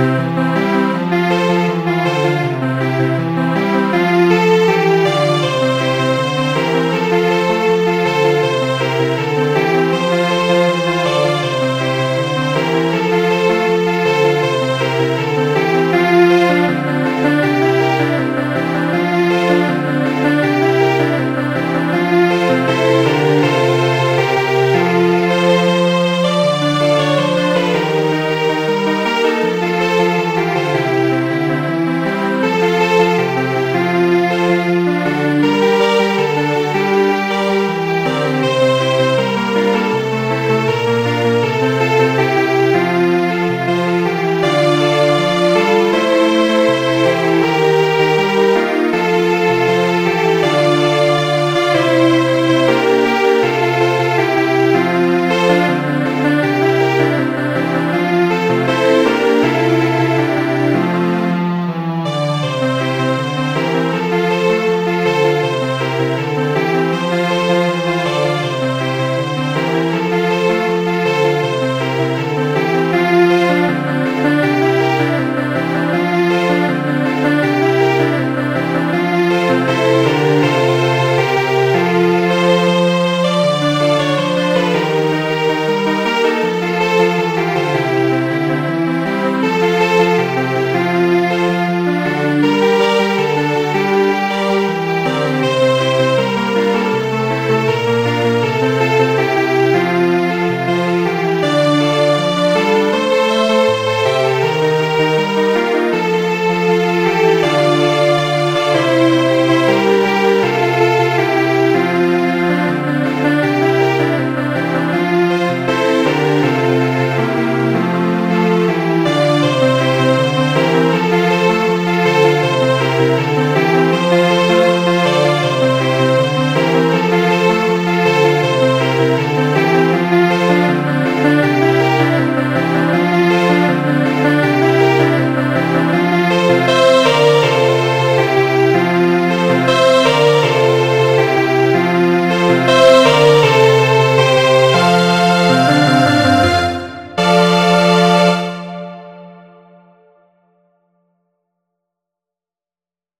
Música